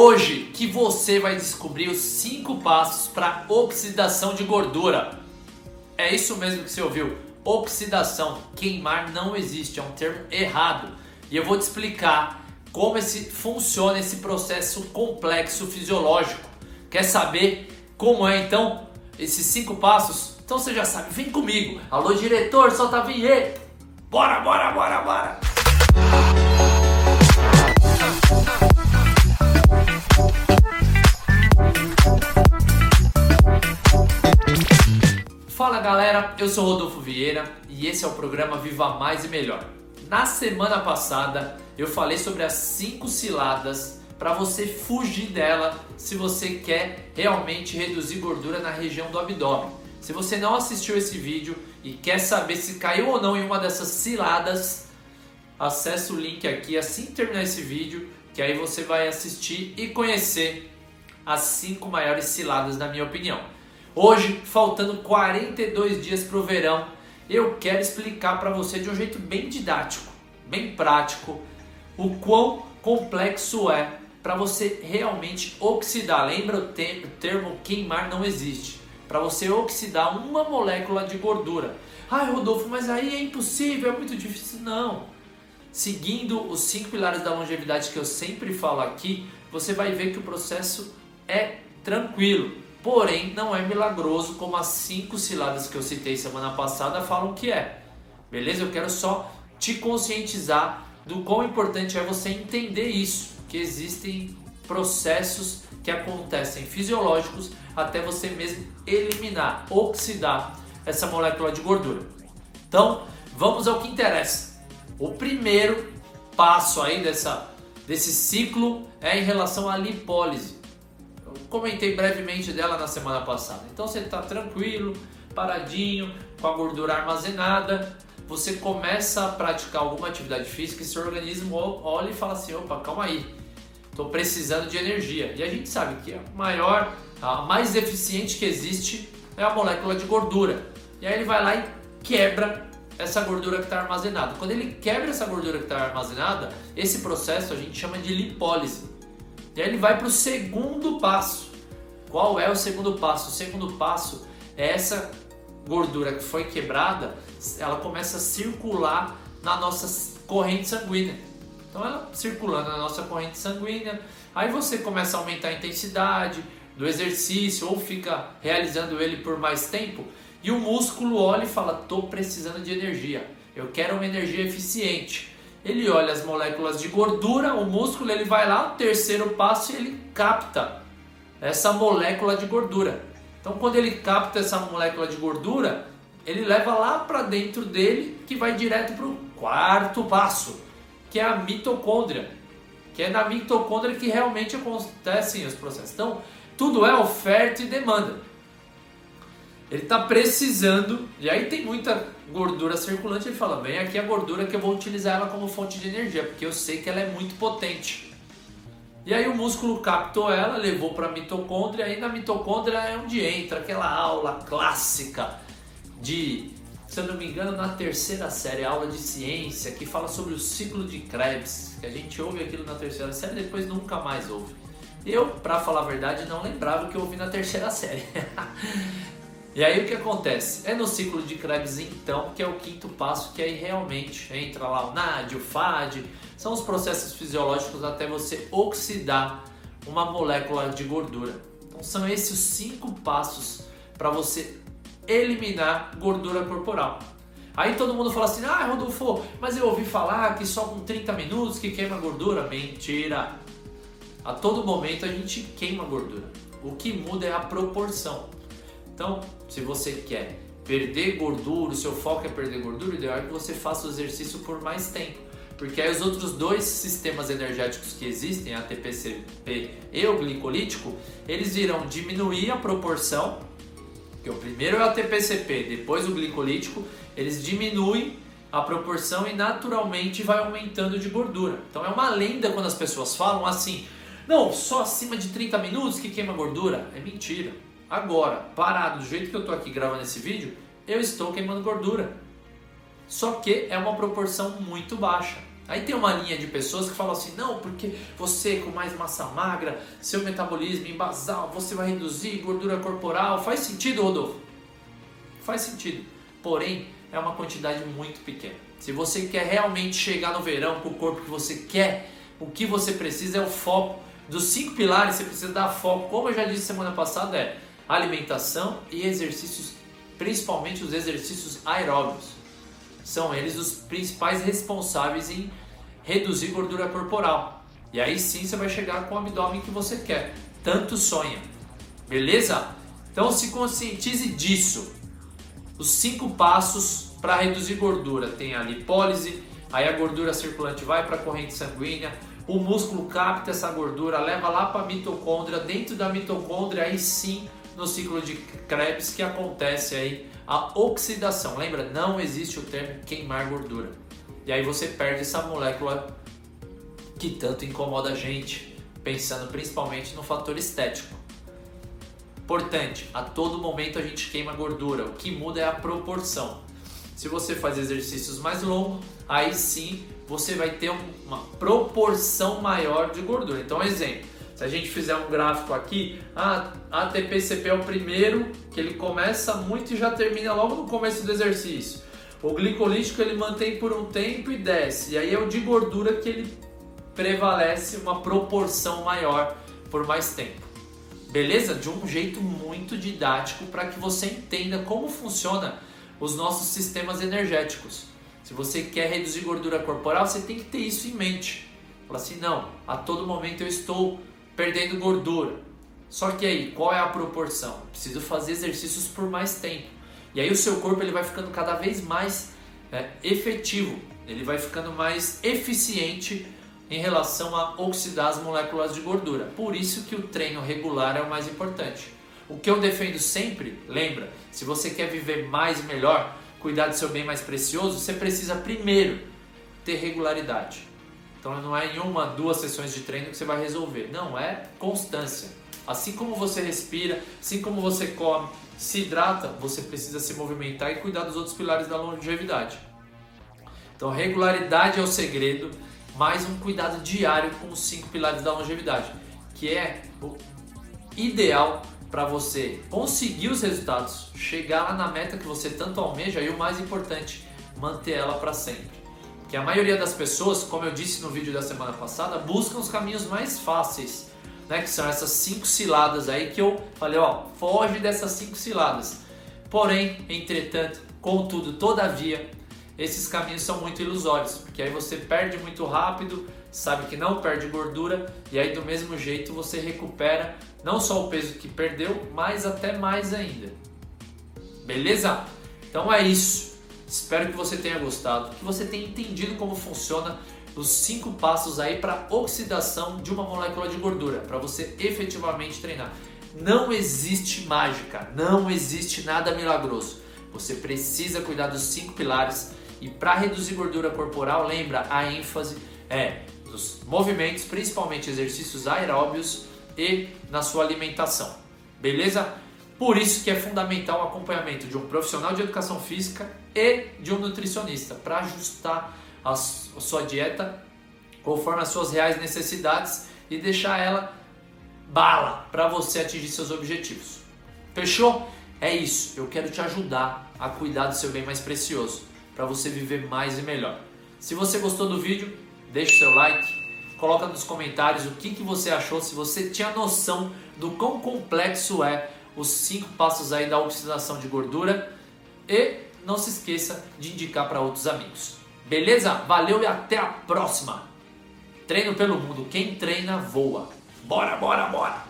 hoje que você vai descobrir os cinco passos para oxidação de gordura. É isso mesmo que você ouviu. Oxidação, queimar não existe, é um termo errado. E eu vou te explicar como esse funciona esse processo complexo fisiológico. Quer saber como é então esses cinco passos? Então você já sabe, vem comigo. Alô diretor, solta a vinheta. Bora, bora, bora, bora. Fala galera, eu sou Rodolfo Vieira e esse é o programa Viva Mais e Melhor. Na semana passada eu falei sobre as 5 ciladas para você fugir dela se você quer realmente reduzir gordura na região do abdômen. Se você não assistiu esse vídeo e quer saber se caiu ou não em uma dessas ciladas, acesse o link aqui assim que terminar esse vídeo, que aí você vai assistir e conhecer as 5 maiores ciladas na minha opinião. Hoje, faltando 42 dias para o verão, eu quero explicar para você de um jeito bem didático, bem prático, o quão complexo é para você realmente oxidar. Lembra o termo queimar não existe. Para você oxidar uma molécula de gordura. Ai, Rodolfo, mas aí é impossível, é muito difícil. Não. Seguindo os cinco pilares da longevidade que eu sempre falo aqui, você vai ver que o processo é tranquilo. Porém, não é milagroso como as cinco ciladas que eu citei semana passada falam que é. Beleza? Eu quero só te conscientizar do quão importante é você entender isso, que existem processos que acontecem fisiológicos até você mesmo eliminar, oxidar essa molécula de gordura. Então, vamos ao que interessa. O primeiro passo aí dessa, desse ciclo é em relação à lipólise comentei brevemente dela na semana passada. Então você está tranquilo, paradinho, com a gordura armazenada, você começa a praticar alguma atividade física e seu organismo olha e fala assim: opa, calma aí, estou precisando de energia. E a gente sabe que a maior, a mais eficiente que existe é a molécula de gordura. E aí ele vai lá e quebra essa gordura que está armazenada. Quando ele quebra essa gordura que está armazenada, esse processo a gente chama de lipólise. E aí ele vai para o segundo passo. Qual é o segundo passo? O segundo passo é essa gordura que foi quebrada, ela começa a circular na nossa corrente sanguínea. Então ela circulando na nossa corrente sanguínea, aí você começa a aumentar a intensidade do exercício ou fica realizando ele por mais tempo e o músculo olha e fala: "Tô precisando de energia. Eu quero uma energia eficiente" ele olha as moléculas de gordura, o músculo ele vai lá, o terceiro passo ele capta essa molécula de gordura. Então quando ele capta essa molécula de gordura, ele leva lá para dentro dele que vai direto para o quarto passo, que é a mitocôndria, que é na mitocôndria que realmente acontecem os processos. Então tudo é oferta e demanda. Ele está precisando, e aí tem muita gordura circulante, ele fala, vem aqui a gordura que eu vou utilizar ela como fonte de energia, porque eu sei que ela é muito potente. E aí o músculo captou ela, levou para a mitocôndria, e na mitocôndria é onde entra aquela aula clássica de, se eu não me engano, na terceira série, aula de ciência, que fala sobre o ciclo de Krebs, que a gente ouve aquilo na terceira série depois nunca mais ouve. Eu, para falar a verdade, não lembrava que eu ouvi na terceira série. E aí o que acontece? É no ciclo de Krebs então que é o quinto passo que aí realmente entra lá o NAD, o FAD, são os processos fisiológicos até você oxidar uma molécula de gordura. Então são esses os cinco passos para você eliminar gordura corporal. Aí todo mundo fala assim: "Ah, Rodolfo, mas eu ouvi falar que só com 30 minutos que queima gordura". Mentira. A todo momento a gente queima gordura. O que muda é a proporção. Então, se você quer perder gordura, o seu foco é perder gordura, o ideal é que você faça o exercício por mais tempo. Porque aí os outros dois sistemas energéticos que existem, a TPCP e o glicolítico, eles irão diminuir a proporção, que o primeiro é o TPCP, depois o glicolítico, eles diminuem a proporção e naturalmente vai aumentando de gordura. Então é uma lenda quando as pessoas falam assim: "Não, só acima de 30 minutos que queima gordura". É mentira. Agora, parado do jeito que eu estou aqui gravando esse vídeo, eu estou queimando gordura. Só que é uma proporção muito baixa. Aí tem uma linha de pessoas que falam assim: não, porque você com mais massa magra, seu metabolismo em basal, você vai reduzir gordura corporal. Faz sentido, Rodolfo? Faz sentido. Porém, é uma quantidade muito pequena. Se você quer realmente chegar no verão com o corpo que você quer, o que você precisa é o foco. Dos cinco pilares, você precisa dar foco. Como eu já disse semana passada, é alimentação e exercícios, principalmente os exercícios aeróbicos. São eles os principais responsáveis em reduzir gordura corporal. E aí sim você vai chegar com o abdômen que você quer. Tanto sonha. Beleza? Então se conscientize disso. Os cinco passos para reduzir gordura. Tem a lipólise, aí a gordura circulante vai para a corrente sanguínea, o músculo capta essa gordura, leva lá para a mitocôndria, dentro da mitocôndria aí sim no ciclo de Krebs que acontece aí a oxidação. Lembra, não existe o termo queimar gordura. E aí você perde essa molécula que tanto incomoda a gente, pensando principalmente no fator estético. Importante, a todo momento a gente queima gordura, o que muda é a proporção. Se você faz exercícios mais longos, aí sim você vai ter uma proporção maior de gordura. Então, exemplo, se a gente fizer um gráfico aqui, a ATP-CP é o primeiro, que ele começa muito e já termina logo no começo do exercício. O glicolítico ele mantém por um tempo e desce. E aí é o de gordura que ele prevalece uma proporção maior por mais tempo. Beleza? De um jeito muito didático para que você entenda como funciona os nossos sistemas energéticos. Se você quer reduzir gordura corporal, você tem que ter isso em mente. Fala assim, não, a todo momento eu estou perdendo gordura. Só que aí, qual é a proporção? Preciso fazer exercícios por mais tempo. E aí o seu corpo ele vai ficando cada vez mais é, efetivo, ele vai ficando mais eficiente em relação a oxidar as moléculas de gordura. Por isso que o treino regular é o mais importante. O que eu defendo sempre, lembra, se você quer viver mais e melhor, cuidar do seu bem mais precioso, você precisa primeiro ter regularidade. Então não é em uma, duas sessões de treino que você vai resolver. Não, é constância. Assim como você respira, assim como você come, se hidrata, você precisa se movimentar e cuidar dos outros pilares da longevidade. Então regularidade é o segredo, mais um cuidado diário com os cinco pilares da longevidade, que é o ideal para você conseguir os resultados, chegar lá na meta que você tanto almeja e o mais importante, manter ela para sempre. Que a maioria das pessoas, como eu disse no vídeo da semana passada, buscam os caminhos mais fáceis, né? Que são essas cinco ciladas aí que eu falei, ó, foge dessas cinco ciladas. Porém, entretanto, contudo, todavia, esses caminhos são muito ilusórios, porque aí você perde muito rápido, sabe que não perde gordura e aí do mesmo jeito você recupera não só o peso que perdeu, mas até mais ainda. Beleza? Então é isso. Espero que você tenha gostado, que você tenha entendido como funciona os cinco passos aí para oxidação de uma molécula de gordura, para você efetivamente treinar. Não existe mágica, não existe nada milagroso. Você precisa cuidar dos cinco pilares e para reduzir gordura corporal, lembra a ênfase é nos movimentos, principalmente exercícios aeróbios e na sua alimentação. Beleza? Por isso que é fundamental o acompanhamento de um profissional de educação física e de um nutricionista para ajustar a sua dieta conforme as suas reais necessidades e deixar ela bala para você atingir seus objetivos. Fechou? É isso. Eu quero te ajudar a cuidar do seu bem mais precioso para você viver mais e melhor. Se você gostou do vídeo, deixe seu like, coloca nos comentários o que, que você achou, se você tinha noção do quão complexo é os cinco passos aí da oxidação de gordura e não se esqueça de indicar para outros amigos. Beleza? Valeu e até a próxima! Treino pelo mundo, quem treina voa. Bora, bora, bora!